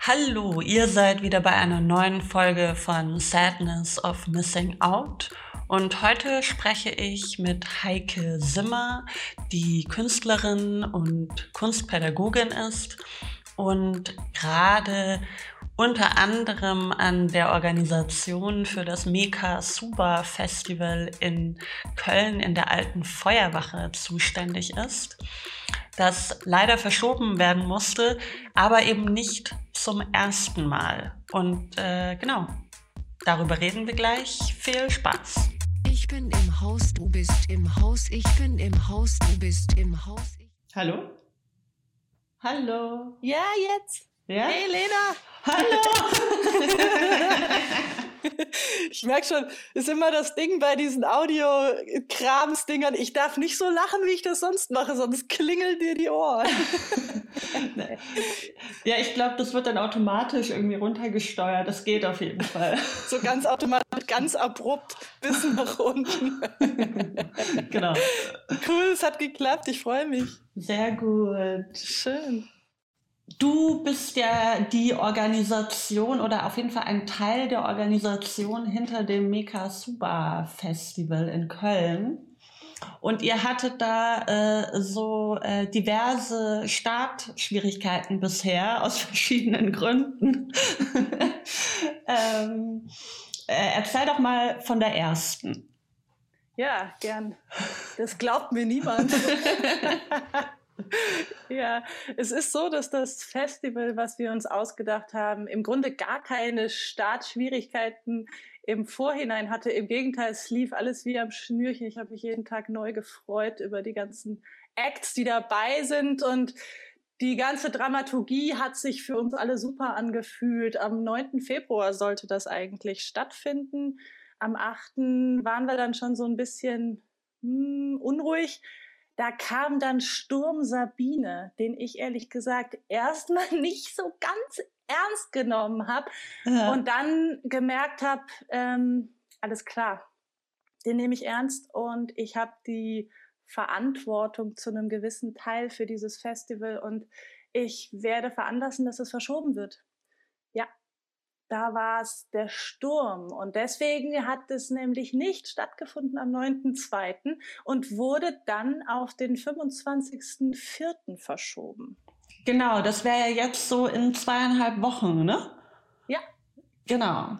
Hallo, ihr seid wieder bei einer neuen Folge von Sadness of Missing Out. Und heute spreche ich mit Heike Simmer, die Künstlerin und Kunstpädagogin ist und gerade unter anderem an der Organisation für das Meka Suba Festival in Köln in der alten Feuerwache zuständig ist, das leider verschoben werden musste, aber eben nicht zum ersten Mal. Und äh, genau, darüber reden wir gleich. Viel Spaß! Ich bin im Haus, du bist im Haus, ich bin im Haus, du bist im Haus. Hallo? Hallo? Ja, jetzt. Ja? Hey, Lena. Hallo! Ich merke schon, ist immer das Ding bei diesen Audio-Krams-Dingern. Ich darf nicht so lachen, wie ich das sonst mache, sonst klingeln dir die Ohren. ja, ich glaube, das wird dann automatisch irgendwie runtergesteuert. Das geht auf jeden Fall. So ganz automatisch, ganz abrupt bis nach unten. genau. Cool, es hat geklappt. Ich freue mich. Sehr gut. Schön. Du bist ja die Organisation oder auf jeden Fall ein Teil der Organisation hinter dem Meka Suba Festival in Köln. Und ihr hattet da äh, so äh, diverse Startschwierigkeiten bisher aus verschiedenen Gründen. ähm, äh, erzähl doch mal von der ersten. Ja, gern. Das glaubt mir niemand. ja, es ist so, dass das Festival, was wir uns ausgedacht haben, im Grunde gar keine Startschwierigkeiten im Vorhinein hatte. Im Gegenteil, es lief alles wie am Schnürchen. Ich habe mich jeden Tag neu gefreut über die ganzen Acts, die dabei sind und die ganze Dramaturgie hat sich für uns alle super angefühlt. Am 9. Februar sollte das eigentlich stattfinden. Am 8. waren wir dann schon so ein bisschen hm, unruhig da kam dann Sturm Sabine, den ich ehrlich gesagt erstmal nicht so ganz ernst genommen habe ja. und dann gemerkt habe, ähm, alles klar, den nehme ich ernst und ich habe die Verantwortung zu einem gewissen Teil für dieses Festival und ich werde veranlassen, dass es verschoben wird. Ja, da war es der Sturm. Und deswegen hat es nämlich nicht stattgefunden am 9.2. und wurde dann auf den 25.4. verschoben. Genau, das wäre ja jetzt so in zweieinhalb Wochen, ne? Ja. Genau.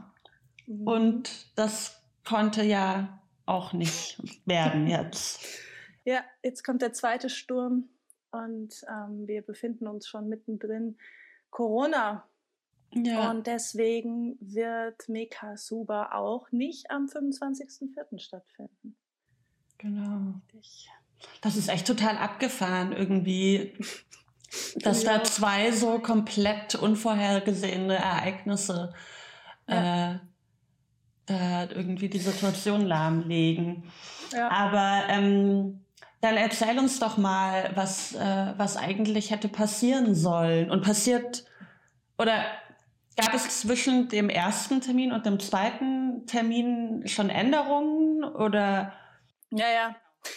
Mhm. Und das konnte ja auch nicht werden jetzt. Ja, jetzt kommt der zweite Sturm und ähm, wir befinden uns schon mittendrin. Corona ja. Und deswegen wird Meka Suba auch nicht am 25.04. stattfinden. Genau. Das ist echt total abgefahren irgendwie, dass ja. da zwei so komplett unvorhergesehene Ereignisse ja. äh, da irgendwie die Situation lahmlegen. Ja. Aber ähm, dann erzähl uns doch mal, was, äh, was eigentlich hätte passieren sollen und passiert oder Gab es zwischen dem ersten Termin und dem zweiten Termin schon Änderungen oder? Ja, ja.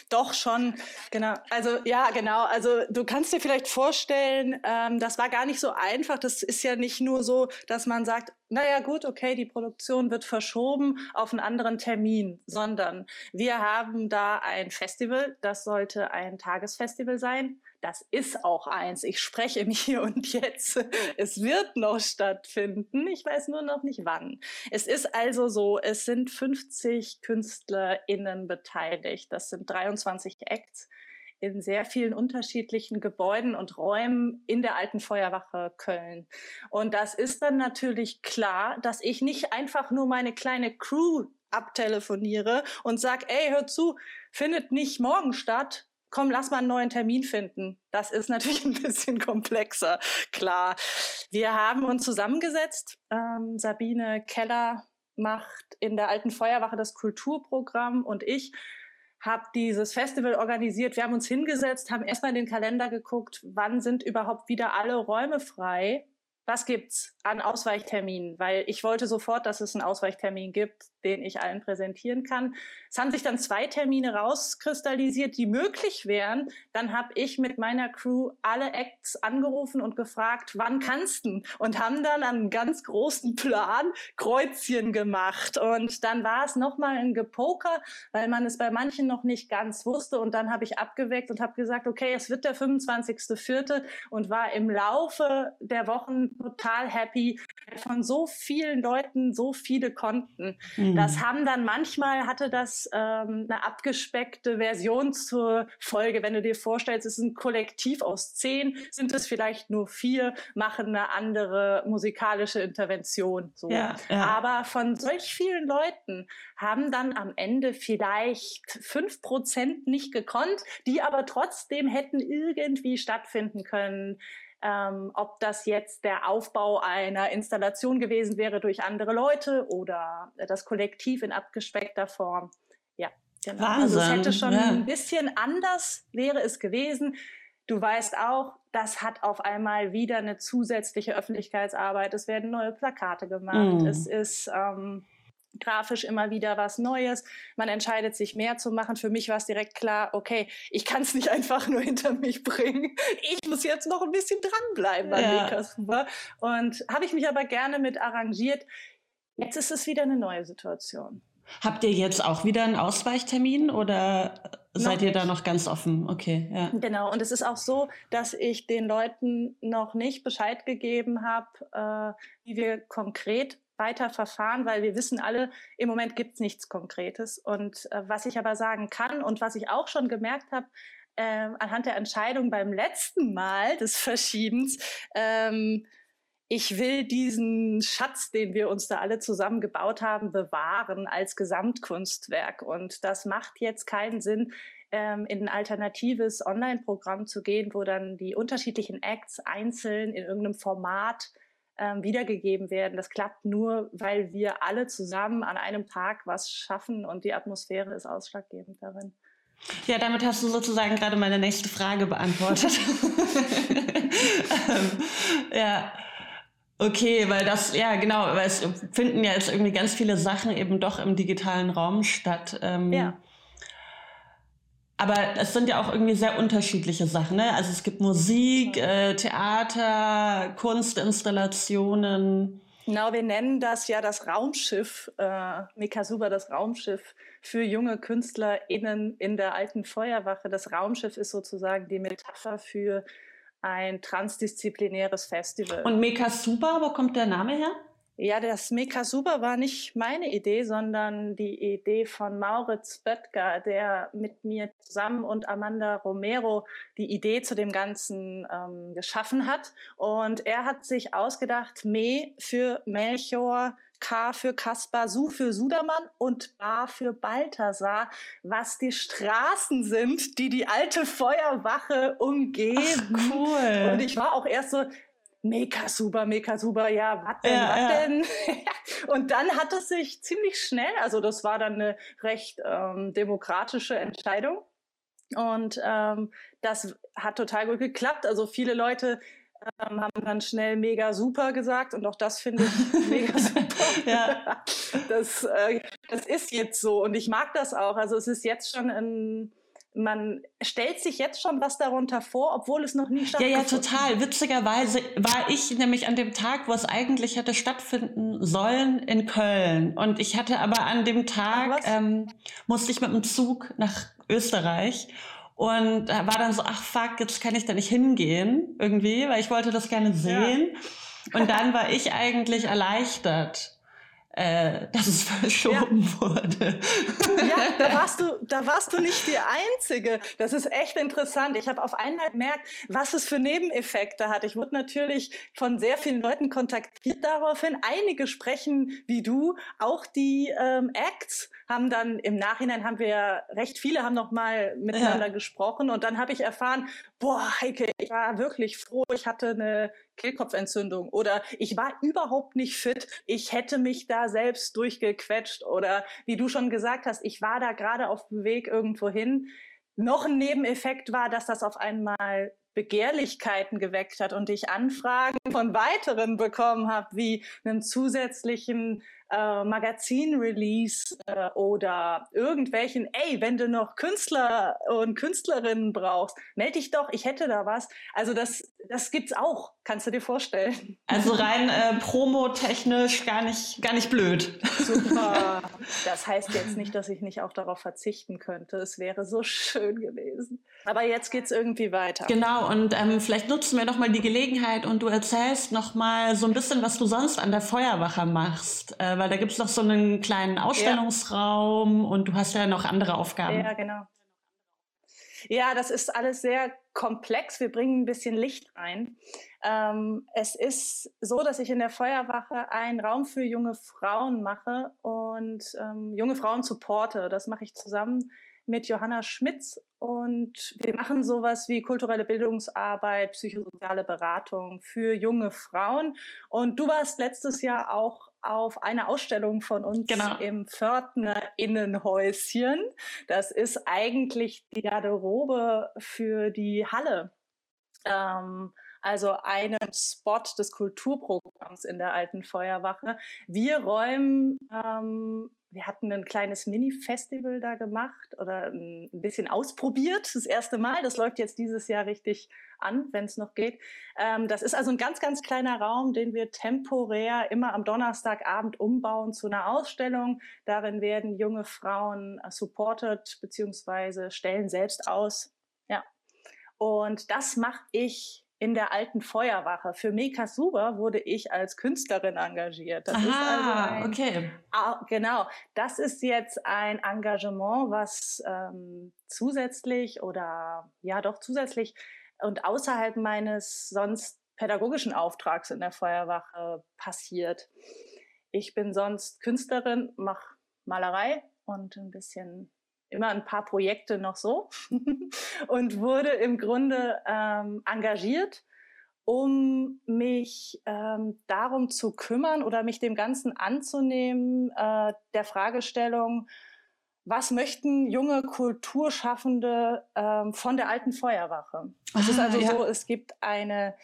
Doch schon, genau. Also ja, genau. Also du kannst dir vielleicht vorstellen, ähm, das war gar nicht so einfach. Das ist ja nicht nur so, dass man sagt, naja gut, okay, die Produktion wird verschoben auf einen anderen Termin, sondern wir haben da ein Festival, das sollte ein Tagesfestival sein das ist auch eins. Ich spreche im Hier und Jetzt. Es wird noch stattfinden. Ich weiß nur noch nicht wann. Es ist also so, es sind 50 KünstlerInnen beteiligt. Das sind 23 Acts in sehr vielen unterschiedlichen Gebäuden und Räumen in der alten Feuerwache Köln. Und das ist dann natürlich klar, dass ich nicht einfach nur meine kleine Crew abtelefoniere und sag, ey, hör zu, findet nicht morgen statt, komm, lass mal einen neuen Termin finden. Das ist natürlich ein bisschen komplexer, klar. Wir haben uns zusammengesetzt. Ähm, Sabine Keller macht in der alten Feuerwache das Kulturprogramm und ich habe dieses Festival organisiert. Wir haben uns hingesetzt, haben erstmal in den Kalender geguckt, wann sind überhaupt wieder alle Räume frei was gibt's an Ausweichterminen? Weil ich wollte sofort, dass es einen Ausweichtermin gibt, den ich allen präsentieren kann. Es haben sich dann zwei Termine rauskristallisiert, die möglich wären. Dann habe ich mit meiner Crew alle Acts angerufen und gefragt, wann kannst du? Und haben dann einen ganz großen Plan Kreuzchen gemacht. Und dann war es nochmal ein Gepoker, weil man es bei manchen noch nicht ganz wusste. Und dann habe ich abgeweckt und habe gesagt, okay, es wird der 25.04. und war im Laufe der Wochen total happy, von so vielen Leuten so viele konnten. Mhm. Das haben dann manchmal hatte das ähm, eine abgespeckte Version zur Folge. Wenn du dir vorstellst, es ist ein Kollektiv aus zehn, sind es vielleicht nur vier, machen eine andere musikalische Intervention. So. Ja, ja. Aber von solch vielen Leuten haben dann am Ende vielleicht fünf Prozent nicht gekonnt, die aber trotzdem hätten irgendwie stattfinden können ähm, ob das jetzt der Aufbau einer Installation gewesen wäre durch andere Leute oder das Kollektiv in abgespeckter Form. Ja, genau. Wahnsinn. Also es hätte schon ja. ein bisschen anders wäre es gewesen. Du weißt auch, das hat auf einmal wieder eine zusätzliche Öffentlichkeitsarbeit. Es werden neue Plakate gemacht. Mm. Es ist ähm, grafisch immer wieder was Neues. Man entscheidet sich mehr zu machen. Für mich war es direkt klar, okay, ich kann es nicht einfach nur hinter mich bringen. Ich muss jetzt noch ein bisschen dranbleiben bei ja. Mekasuba. Und habe ich mich aber gerne mit arrangiert. Jetzt ist es wieder eine neue Situation. Habt ihr jetzt auch wieder einen Ausweichtermin oder seid ihr da noch ganz offen? Okay, ja. Genau, und es ist auch so, dass ich den Leuten noch nicht Bescheid gegeben habe, äh, wie wir konkret weiter verfahren, weil wir wissen alle, im Moment gibt es nichts Konkretes. Und äh, was ich aber sagen kann und was ich auch schon gemerkt habe, äh, anhand der Entscheidung beim letzten Mal des Verschiebens, ähm, ich will diesen Schatz, den wir uns da alle zusammen gebaut haben, bewahren als Gesamtkunstwerk. Und das macht jetzt keinen Sinn, ähm, in ein alternatives Online-Programm zu gehen, wo dann die unterschiedlichen Acts einzeln in irgendeinem Format ähm, wiedergegeben werden. Das klappt nur, weil wir alle zusammen an einem Tag was schaffen und die Atmosphäre ist ausschlaggebend darin. Ja, damit hast du sozusagen gerade meine nächste Frage beantwortet. ähm, ja. Okay, weil das, ja genau, weil es finden ja jetzt irgendwie ganz viele Sachen eben doch im digitalen Raum statt. Ähm, ja. Aber es sind ja auch irgendwie sehr unterschiedliche Sachen. Ne? Also es gibt Musik, äh, Theater, Kunstinstallationen. Genau, wir nennen das ja das Raumschiff, äh, Mikasuba, das Raumschiff für junge KünstlerInnen in der alten Feuerwache. Das Raumschiff ist sozusagen die Metapher für ein transdisziplinäres Festival. Und Mikasuba, wo kommt der Name her? Ja, das Meka Super war nicht meine Idee, sondern die Idee von Mauritz Böttger, der mit mir zusammen und Amanda Romero die Idee zu dem Ganzen ähm, geschaffen hat. Und er hat sich ausgedacht, Me für Melchior, K für Kaspar, Su für Sudermann und Ba für Balthasar, was die Straßen sind, die die alte Feuerwache umgeben. Ach, cool. Und ich war auch erst so, mega super, mega super, ja, was denn, ja, was ja. denn? und dann hat es sich ziemlich schnell, also das war dann eine recht ähm, demokratische Entscheidung. Und ähm, das hat total gut geklappt. Also viele Leute ähm, haben dann schnell mega super gesagt und auch das finde ich mega super. ja. das, äh, das ist jetzt so und ich mag das auch. Also es ist jetzt schon ein man stellt sich jetzt schon was darunter vor, obwohl es noch nie stattfindet. Ja, ja, total. Witzigerweise war ich nämlich an dem Tag, wo es eigentlich hätte stattfinden sollen, in Köln. Und ich hatte aber an dem Tag, ähm, musste ich mit dem Zug nach Österreich. Und war dann so, ach fuck, jetzt kann ich da nicht hingehen, irgendwie, weil ich wollte das gerne sehen. Ja. Und dann war ich eigentlich erleichtert äh, dass es verschoben ja. wurde. Ja, da warst du, da warst du nicht die Einzige. Das ist echt interessant. Ich habe auf einmal gemerkt, was es für Nebeneffekte hat. Ich wurde natürlich von sehr vielen Leuten kontaktiert daraufhin. Einige sprechen wie du, auch die ähm, Acts haben dann im Nachhinein haben wir recht viele haben noch mal miteinander ja. gesprochen und dann habe ich erfahren, boah, Heike, ich war wirklich froh, ich hatte eine Kehlkopfentzündung oder ich war überhaupt nicht fit, ich hätte mich da selbst durchgequetscht oder wie du schon gesagt hast, ich war da gerade auf dem Weg irgendwo hin. Noch ein Nebeneffekt war, dass das auf einmal Begehrlichkeiten geweckt hat und ich Anfragen von weiteren bekommen habe, wie einen zusätzlichen äh, Magazin-Release äh, oder irgendwelchen, ey, wenn du noch Künstler und Künstlerinnen brauchst, melde dich doch, ich hätte da was. Also das, das gibt's auch, kannst du dir vorstellen. Also rein äh, promotechnisch gar nicht, gar nicht blöd. Super. Das heißt jetzt nicht, dass ich nicht auch darauf verzichten könnte. Es wäre so schön gewesen. Aber jetzt geht's irgendwie weiter. Genau, und ähm, vielleicht nutzen wir noch mal die Gelegenheit und du erzählst noch mal so ein bisschen, was du sonst an der Feuerwache machst. Äh, weil da gibt es noch so einen kleinen Ausstellungsraum ja. und du hast ja noch andere Aufgaben. Ja, genau. Ja, das ist alles sehr komplex. Wir bringen ein bisschen Licht rein. Ähm, es ist so, dass ich in der Feuerwache einen Raum für junge Frauen mache und ähm, junge Frauen supporte. Das mache ich zusammen mit Johanna Schmitz und wir machen sowas wie kulturelle Bildungsarbeit, psychosoziale Beratung für junge Frauen. Und du warst letztes Jahr auch auf eine Ausstellung von uns genau. im Pförtner Innenhäuschen. Das ist eigentlich die Garderobe für die Halle. Ähm, also einen Spot des Kulturprogramms in der alten Feuerwache. Wir räumen ähm, wir hatten ein kleines Mini-Festival da gemacht oder ein bisschen ausprobiert, das erste Mal. Das läuft jetzt dieses Jahr richtig an, wenn es noch geht. Ähm, das ist also ein ganz, ganz kleiner Raum, den wir temporär immer am Donnerstagabend umbauen zu einer Ausstellung. Darin werden junge Frauen supported beziehungsweise stellen selbst aus. Ja. Und das mache ich in der alten Feuerwache. Für Meka Suba wurde ich als Künstlerin engagiert. Das Aha, ist also ein, okay. Genau, das ist jetzt ein Engagement, was ähm, zusätzlich oder ja doch zusätzlich und außerhalb meines sonst pädagogischen Auftrags in der Feuerwache passiert. Ich bin sonst Künstlerin, mache Malerei und ein bisschen immer ein paar Projekte noch so und wurde im Grunde ähm, engagiert, um mich ähm, darum zu kümmern oder mich dem Ganzen anzunehmen, äh, der Fragestellung, was möchten junge Kulturschaffende ähm, von der alten Feuerwache? Es ist ah, also ja. so, es gibt eine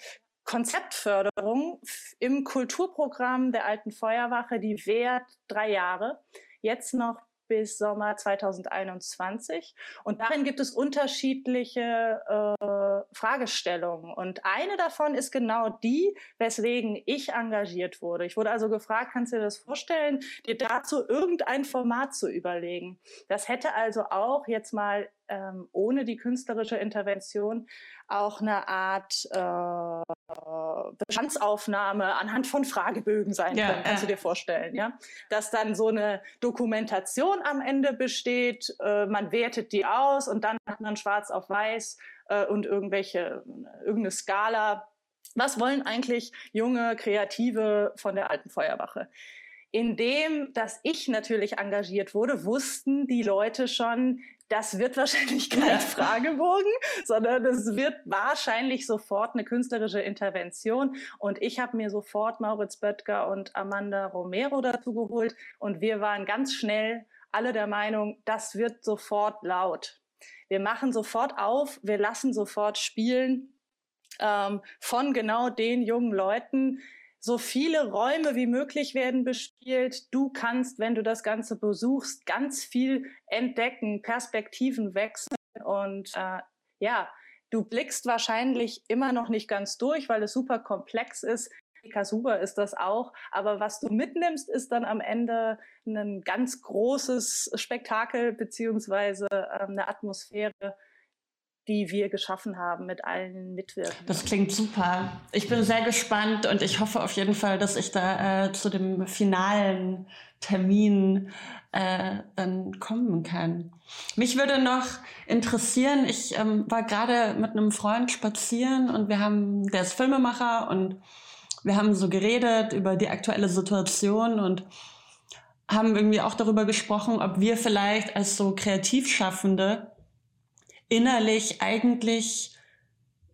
Konzeptförderung im Kulturprogramm der alten Feuerwache, die währt drei Jahre. Jetzt noch bis Sommer 2021. Und darin gibt es unterschiedliche äh, Fragestellungen. Und eine davon ist genau die, weswegen ich engagiert wurde. Ich wurde also gefragt, kannst du dir das vorstellen, dir dazu irgendein Format zu überlegen? Das hätte also auch jetzt mal ähm, ohne die künstlerische Intervention auch eine Art äh, Bestandsaufnahme anhand von Fragebögen sein ja, können, kannst äh. du dir vorstellen, ja? Dass dann so eine Dokumentation am Ende besteht, äh, man wertet die aus und dann hat man schwarz auf weiß äh, und irgendwelche, irgendeine Skala. Was wollen eigentlich junge Kreative von der alten Feuerwache? In dem, dass ich natürlich engagiert wurde, wussten die Leute schon, das wird wahrscheinlich kein. Fragebogen, sondern es wird wahrscheinlich sofort eine künstlerische Intervention. Und ich habe mir sofort Mauritz Böttger und Amanda Romero dazu geholt. Und wir waren ganz schnell alle der Meinung, das wird sofort laut. Wir machen sofort auf, wir lassen sofort spielen ähm, von genau den jungen Leuten, so viele Räume wie möglich werden bespielt. Du kannst, wenn du das Ganze besuchst, ganz viel entdecken, Perspektiven wechseln und äh, ja, du blickst wahrscheinlich immer noch nicht ganz durch, weil es super komplex ist. Kasuba ist das auch. Aber was du mitnimmst, ist dann am Ende ein ganz großes Spektakel beziehungsweise äh, eine Atmosphäre, die wir geschaffen haben mit allen Mitwirkenden. Das klingt super. Ich bin sehr gespannt und ich hoffe auf jeden Fall, dass ich da äh, zu dem finalen Termin äh, dann kommen kann. Mich würde noch interessieren, ich ähm, war gerade mit einem Freund spazieren und wir haben, der ist Filmemacher und wir haben so geredet über die aktuelle Situation und haben irgendwie auch darüber gesprochen, ob wir vielleicht als so Kreativschaffende innerlich eigentlich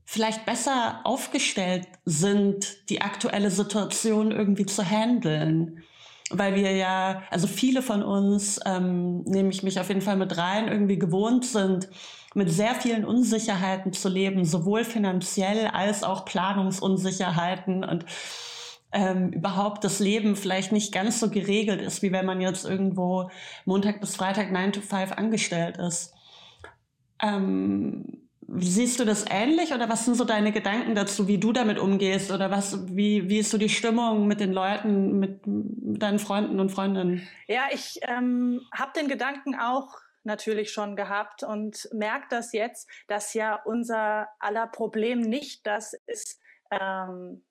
vielleicht besser aufgestellt sind, die aktuelle Situation irgendwie zu handeln. weil wir ja, also viele von uns, ähm, nehme ich mich auf jeden Fall mit rein, irgendwie gewohnt sind, mit sehr vielen Unsicherheiten zu leben, sowohl finanziell als auch Planungsunsicherheiten und ähm, überhaupt das Leben vielleicht nicht ganz so geregelt ist, wie wenn man jetzt irgendwo Montag bis Freitag 9 to 5 angestellt ist. Ähm, siehst du das ähnlich oder was sind so deine Gedanken dazu, wie du damit umgehst oder was, wie, wie ist so die Stimmung mit den Leuten, mit, mit deinen Freunden und Freundinnen? Ja, ich ähm, habe den Gedanken auch natürlich schon gehabt und merke das jetzt, dass ja unser aller Problem nicht das ist, ähm,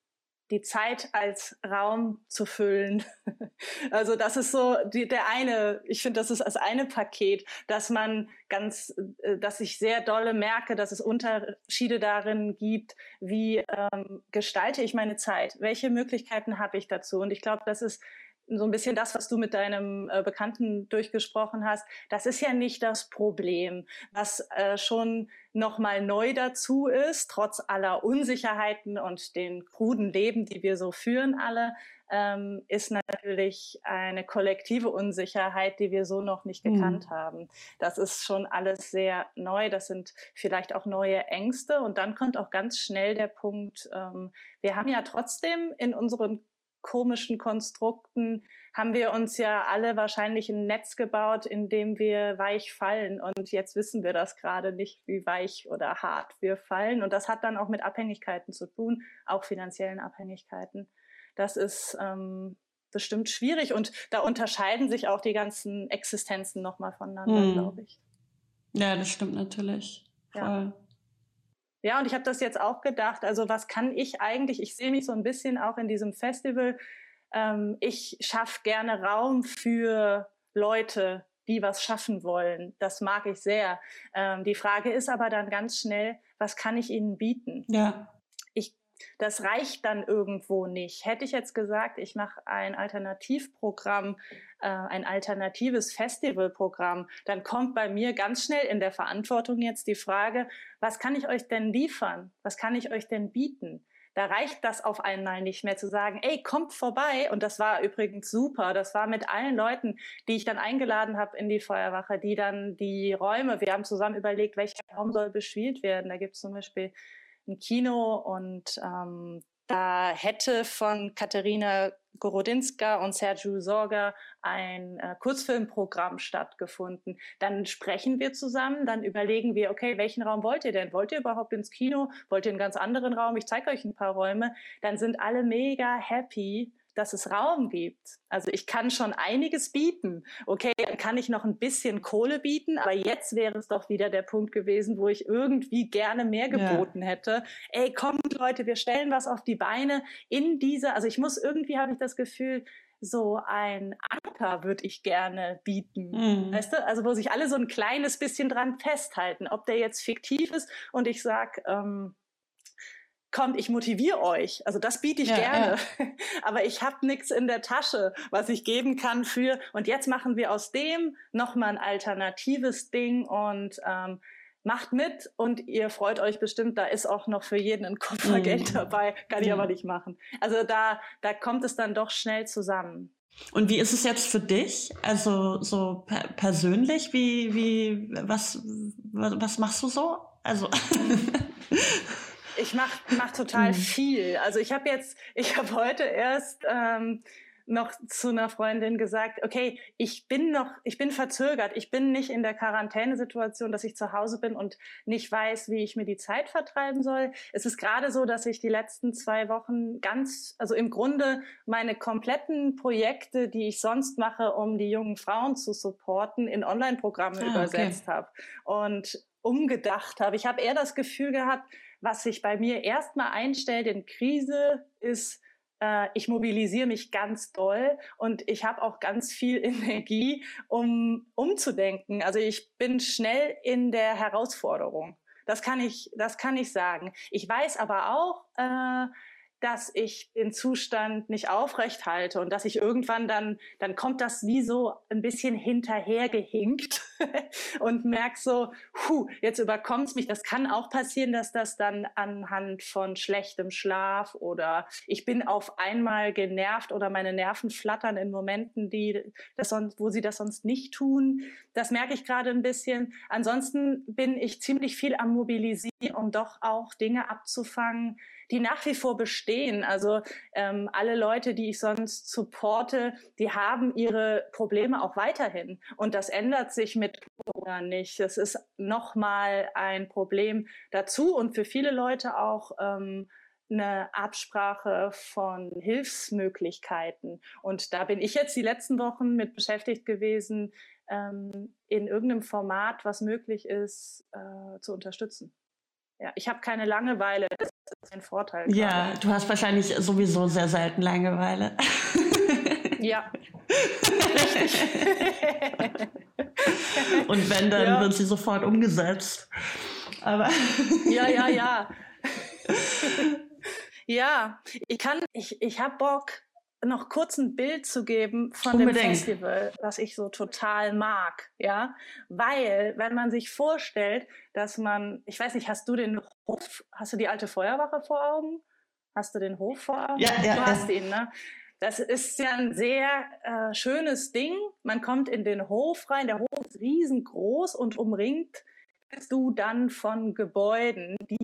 die Zeit als Raum zu füllen. Also das ist so die, der eine, ich finde, das ist das eine Paket, dass man ganz, äh, dass ich sehr dolle merke, dass es Unterschiede darin gibt, wie ähm, gestalte ich meine Zeit, welche Möglichkeiten habe ich dazu. Und ich glaube, das ist so ein bisschen das, was du mit deinem äh, Bekannten durchgesprochen hast, das ist ja nicht das Problem. Was äh, schon nochmal neu dazu ist, trotz aller Unsicherheiten und den kruden Leben, die wir so führen alle, ähm, ist natürlich eine kollektive Unsicherheit, die wir so noch nicht mhm. gekannt haben. Das ist schon alles sehr neu. Das sind vielleicht auch neue Ängste. Und dann kommt auch ganz schnell der Punkt, ähm, wir haben ja trotzdem in unseren komischen Konstrukten haben wir uns ja alle wahrscheinlich ein Netz gebaut, in dem wir weich fallen. Und jetzt wissen wir das gerade nicht, wie weich oder hart wir fallen. Und das hat dann auch mit Abhängigkeiten zu tun, auch finanziellen Abhängigkeiten. Das ist ähm, bestimmt schwierig und da unterscheiden sich auch die ganzen Existenzen nochmal voneinander, hm. glaube ich. Ja, das stimmt natürlich. Voll. Ja. Ja, und ich habe das jetzt auch gedacht, also was kann ich eigentlich, ich sehe mich so ein bisschen auch in diesem Festival, ähm, ich schaffe gerne Raum für Leute, die was schaffen wollen. Das mag ich sehr. Ähm, die Frage ist aber dann ganz schnell, was kann ich ihnen bieten? Ja. Das reicht dann irgendwo nicht. Hätte ich jetzt gesagt, ich mache ein Alternativprogramm, äh, ein alternatives Festivalprogramm, dann kommt bei mir ganz schnell in der Verantwortung jetzt die Frage, was kann ich euch denn liefern? Was kann ich euch denn bieten? Da reicht das auf einmal nicht mehr zu sagen, ey, kommt vorbei. Und das war übrigens super. Das war mit allen Leuten, die ich dann eingeladen habe in die Feuerwache, die dann die Räume, wir haben zusammen überlegt, welcher Raum soll bespielt werden. Da gibt es zum Beispiel ein Kino und ähm, da hätte von Katharina Gorodinska und Sergio Sorga ein äh, Kurzfilmprogramm stattgefunden. Dann sprechen wir zusammen, dann überlegen wir, okay, welchen Raum wollt ihr denn? Wollt ihr überhaupt ins Kino? Wollt ihr einen ganz anderen Raum? Ich zeige euch ein paar Räume. Dann sind alle mega happy dass es Raum gibt. Also ich kann schon einiges bieten. Okay, dann kann ich noch ein bisschen Kohle bieten, aber jetzt wäre es doch wieder der Punkt gewesen, wo ich irgendwie gerne mehr geboten ja. hätte. Ey, kommt Leute, wir stellen was auf die Beine in dieser, also ich muss irgendwie, habe ich das Gefühl, so ein Anker würde ich gerne bieten. Mhm. Weißt du? Also wo sich alle so ein kleines bisschen dran festhalten, ob der jetzt fiktiv ist und ich sag, ähm, kommt, ich motiviere euch. Also das biete ich ja, gerne. Ja. Aber ich habe nichts in der Tasche, was ich geben kann für. Und jetzt machen wir aus dem nochmal ein alternatives Ding und ähm, macht mit und ihr freut euch bestimmt, da ist auch noch für jeden ein Koffer Geld mhm. dabei, kann ich aber nicht machen. Also da, da kommt es dann doch schnell zusammen. Und wie ist es jetzt für dich? Also so per persönlich, wie, wie, was, was machst du so? Also Ich mache mach total mhm. viel. Also ich habe jetzt, ich habe heute erst ähm, noch zu einer Freundin gesagt, okay, ich bin noch, ich bin verzögert, ich bin nicht in der Quarantänesituation, dass ich zu Hause bin und nicht weiß, wie ich mir die Zeit vertreiben soll. Es ist gerade so, dass ich die letzten zwei Wochen ganz, also im Grunde meine kompletten Projekte, die ich sonst mache, um die jungen Frauen zu supporten, in Online-Programme ah, übersetzt okay. habe und umgedacht habe. Ich habe eher das Gefühl gehabt, was sich bei mir erstmal einstellt in Krise, ist, äh, ich mobilisiere mich ganz doll und ich habe auch ganz viel Energie, um umzudenken. Also ich bin schnell in der Herausforderung. Das kann ich, das kann ich sagen. Ich weiß aber auch, äh, dass ich den Zustand nicht aufrecht halte und dass ich irgendwann dann, dann kommt das wie so ein bisschen hinterhergehinkt und merke so, puh, jetzt überkommt es mich. Das kann auch passieren, dass das dann anhand von schlechtem Schlaf oder ich bin auf einmal genervt oder meine Nerven flattern in Momenten, die das sonst, wo sie das sonst nicht tun. Das merke ich gerade ein bisschen. Ansonsten bin ich ziemlich viel am Mobilisieren, um doch auch Dinge abzufangen, die nach wie vor bestehen. Also ähm, alle Leute, die ich sonst supporte, die haben ihre Probleme auch weiterhin. Und das ändert sich mit Corona nicht. Das ist nochmal ein Problem dazu und für viele Leute auch ähm, eine Absprache von Hilfsmöglichkeiten. Und da bin ich jetzt die letzten Wochen mit beschäftigt gewesen, ähm, in irgendeinem Format, was möglich ist, äh, zu unterstützen. Ja, ich habe keine Langeweile. Das ist ein Vorteil. Ja, gerade. du hast wahrscheinlich sowieso sehr selten Langeweile. Ja. Und wenn, dann ja. wird sie sofort umgesetzt. Aber ja, ja, ja. ja, ich kann, ich, ich habe Bock, noch kurz ein Bild zu geben von Unbedingt. dem Festival, was ich so total mag, ja, weil wenn man sich vorstellt, dass man, ich weiß nicht, hast du den Hof, hast du die alte Feuerwache vor Augen? Hast du den Hof vor Augen? Ja, ja. Du hast ihn, ne? Das ist ja ein sehr äh, schönes Ding. Man kommt in den Hof rein. Der Hof ist riesengroß und umringt bist du dann von Gebäuden, die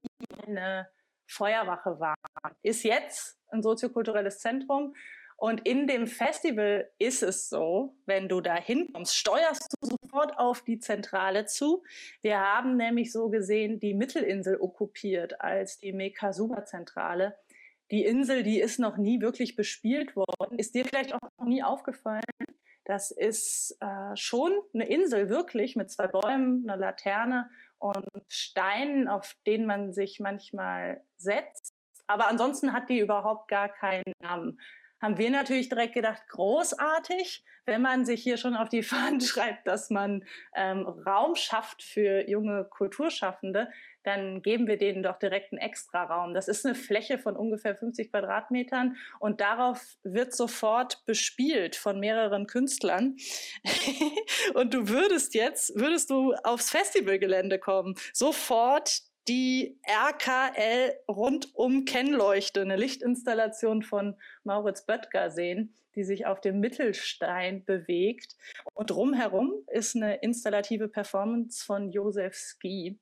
eine Feuerwache waren. Ist jetzt ein soziokulturelles Zentrum und in dem Festival ist es so, wenn du da hinkommst, steuerst du sofort auf die Zentrale zu. Wir haben nämlich so gesehen die Mittelinsel okkupiert als die Mekasuba-Zentrale. Die Insel, die ist noch nie wirklich bespielt worden. Ist dir vielleicht auch noch nie aufgefallen? Das ist äh, schon eine Insel, wirklich, mit zwei Bäumen, einer Laterne und Steinen, auf denen man sich manchmal setzt. Aber ansonsten hat die überhaupt gar keinen Namen haben wir natürlich direkt gedacht, großartig, wenn man sich hier schon auf die Fahnen schreibt, dass man ähm, Raum schafft für junge Kulturschaffende, dann geben wir denen doch direkt einen extra Raum. Das ist eine Fläche von ungefähr 50 Quadratmetern und darauf wird sofort bespielt von mehreren Künstlern. und du würdest jetzt, würdest du aufs Festivalgelände kommen, sofort die RKL rundum Kennleuchte, eine Lichtinstallation von Mauritz Böttger sehen, die sich auf dem Mittelstein bewegt. Und drumherum ist eine installative Performance von Josef Ski.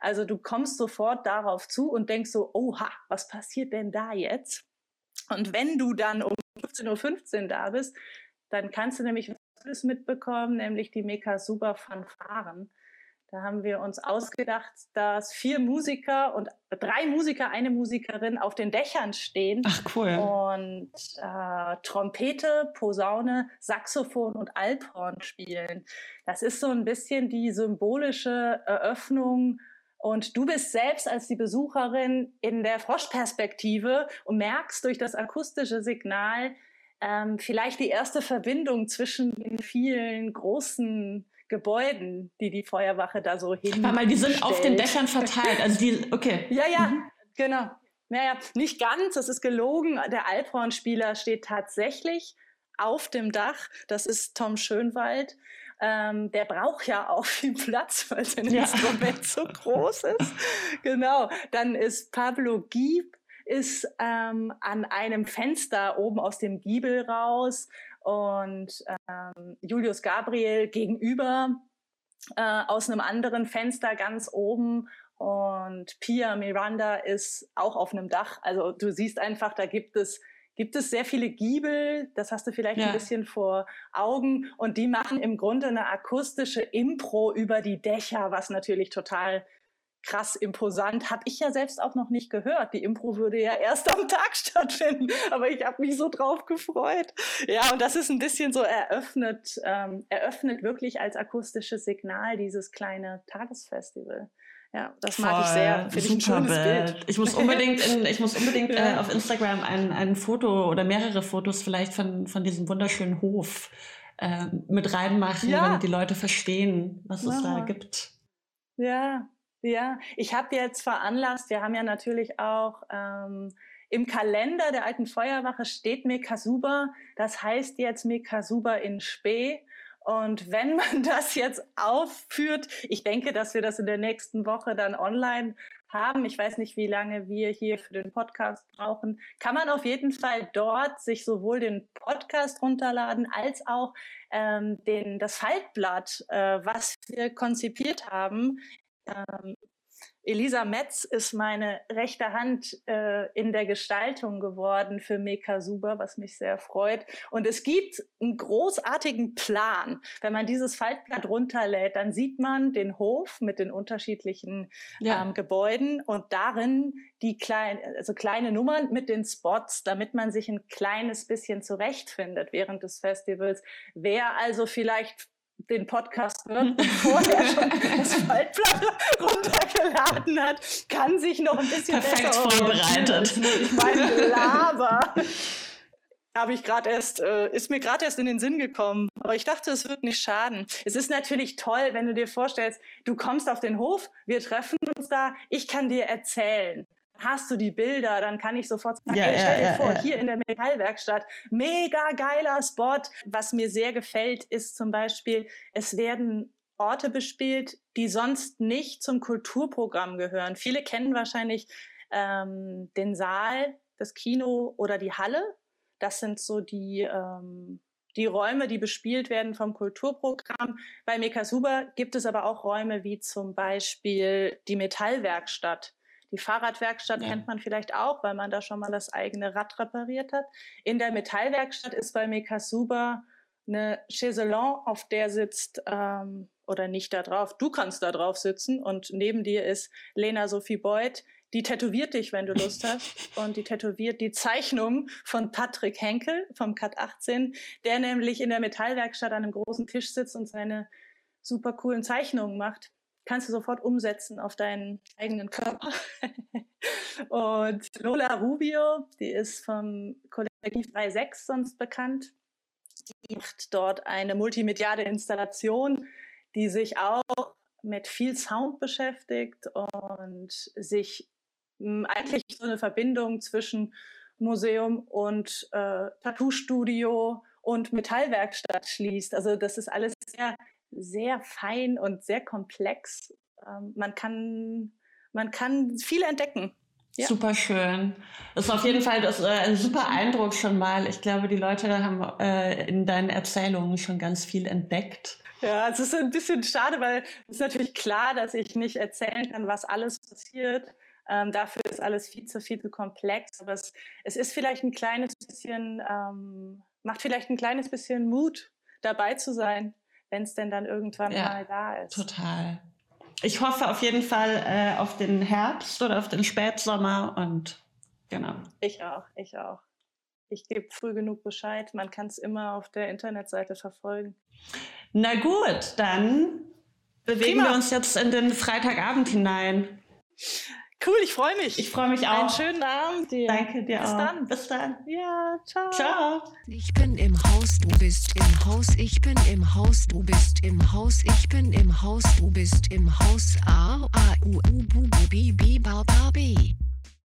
Also du kommst sofort darauf zu und denkst so, oha, was passiert denn da jetzt? Und wenn du dann um 15.15 Uhr da bist, dann kannst du nämlich was mitbekommen, nämlich die Meka Super Fanfaren. Da haben wir uns ausgedacht, dass vier Musiker und drei Musiker, eine Musikerin auf den Dächern stehen. Ach cool. Und äh, Trompete, Posaune, Saxophon und Alphorn spielen. Das ist so ein bisschen die symbolische Eröffnung. Und du bist selbst als die Besucherin in der Froschperspektive und merkst durch das akustische Signal ähm, vielleicht die erste Verbindung zwischen den vielen großen Gebäuden, die die Feuerwache da so hin. Weil die sind auf den Dächern verteilt. Also die, okay. Ja, ja, mhm. genau. Naja, nicht ganz, das ist gelogen. Der Alphornspieler steht tatsächlich auf dem Dach. Das ist Tom Schönwald. Ähm, der braucht ja auch viel Platz, weil sein ja. Instrument so groß ist. genau. Dann ist Pablo Gieb ist ähm, an einem Fenster oben aus dem Giebel raus und ähm, Julius Gabriel gegenüber äh, aus einem anderen Fenster ganz oben und Pia Miranda ist auch auf einem Dach. Also du siehst einfach, da gibt es gibt es sehr viele Giebel, das hast du vielleicht ja. ein bisschen vor Augen und die machen im Grunde eine akustische Impro über die Dächer, was natürlich total krass imposant. Habe ich ja selbst auch noch nicht gehört. Die Impro würde ja erst am Tag stattfinden, aber ich habe mich so drauf gefreut. Ja, und das ist ein bisschen so eröffnet, ähm, eröffnet wirklich als akustisches Signal dieses kleine Tagesfestival. Ja, das Voll, mag ich sehr. Finde ich ein schönes Bild. Ich muss unbedingt, in, ich muss unbedingt ja. äh, auf Instagram ein, ein Foto oder mehrere Fotos vielleicht von, von diesem wunderschönen Hof äh, mit reinmachen, ja. damit die Leute verstehen, was es da gibt. Ja, ja, ich habe jetzt veranlasst, wir haben ja natürlich auch ähm, im Kalender der alten Feuerwache steht Mekasuba, das heißt jetzt Mekasuba in Spee. Und wenn man das jetzt aufführt, ich denke, dass wir das in der nächsten Woche dann online haben. Ich weiß nicht, wie lange wir hier für den Podcast brauchen. Kann man auf jeden Fall dort sich sowohl den Podcast runterladen als auch ähm, den, das Faltblatt, äh, was wir konzipiert haben, ähm, Elisa Metz ist meine rechte Hand äh, in der Gestaltung geworden für Meka Suber, was mich sehr freut. Und es gibt einen großartigen Plan. Wenn man dieses Faltblatt runterlädt, dann sieht man den Hof mit den unterschiedlichen ja. ähm, Gebäuden und darin die kleinen, also kleine Nummern mit den Spots, damit man sich ein kleines bisschen zurechtfindet während des Festivals. Wer also vielleicht den Podcast hört, bevor er schon das Faltblatt runtergeladen hat, kann sich noch ein bisschen Perfekt vorbereitet. Ich meine, Lava. Habe ich gerade erst, äh, ist mir gerade erst in den Sinn gekommen. Aber ich dachte, es wird nicht schaden. Es ist natürlich toll, wenn du dir vorstellst, du kommst auf den Hof, wir treffen uns da, ich kann dir erzählen hast du die Bilder, dann kann ich sofort sagen, ja, hey, stell dir ja, vor, ja, hier in der Metallwerkstatt, mega geiler Spot. Was mir sehr gefällt, ist zum Beispiel, es werden Orte bespielt, die sonst nicht zum Kulturprogramm gehören. Viele kennen wahrscheinlich ähm, den Saal, das Kino oder die Halle. Das sind so die, ähm, die Räume, die bespielt werden vom Kulturprogramm. Bei Mekasuba gibt es aber auch Räume wie zum Beispiel die Metallwerkstatt. Die Fahrradwerkstatt ja. kennt man vielleicht auch, weil man da schon mal das eigene Rad repariert hat. In der Metallwerkstatt ist bei Mekasuba eine Chaiselon, auf der sitzt, ähm, oder nicht da drauf, du kannst da drauf sitzen und neben dir ist Lena Sophie Beuth, die tätowiert dich, wenn du Lust hast. Und die tätowiert die Zeichnung von Patrick Henkel vom Cut 18, der nämlich in der Metallwerkstatt an einem großen Tisch sitzt und seine super coolen Zeichnungen macht kannst du sofort umsetzen auf deinen eigenen Körper. und Lola Rubio, die ist vom Kollektiv 3.6 sonst bekannt, die macht dort eine multimediale Installation, die sich auch mit viel Sound beschäftigt und sich hm, eigentlich so eine Verbindung zwischen Museum und äh, Tattoo-Studio und Metallwerkstatt schließt. Also das ist alles sehr sehr fein und sehr komplex. Ähm, man, kann, man kann viel entdecken. Ja. Super schön. Das ist auf jeden Fall das, äh, ein super Eindruck schon mal. Ich glaube, die Leute haben äh, in deinen Erzählungen schon ganz viel entdeckt. Ja, es ist ein bisschen schade, weil es ist natürlich klar, dass ich nicht erzählen kann, was alles passiert. Ähm, dafür ist alles viel zu, viel zu komplex. Aber es, es ist vielleicht ein kleines bisschen, ähm, macht vielleicht ein kleines bisschen Mut, dabei zu sein wenn es denn dann irgendwann ja, mal da ist. Total. Ich hoffe auf jeden Fall äh, auf den Herbst oder auf den Spätsommer und genau. Ich auch, ich auch. Ich gebe früh genug Bescheid. Man kann es immer auf der Internetseite verfolgen. Na gut, dann bewegen Prima. wir uns jetzt in den Freitagabend hinein. Cool, ich freue mich. Ich freue mich auch. Einen schönen Abend dir. Danke dir Bis auch. dann. Bis dann. Ja, ciao. Ciao. Ich bin im Haus, du bist im Haus. Ich bin im Haus, du bist im Haus. Ich bin im Haus, du bist im Haus. A, A, U, U, B, B, B, B, B.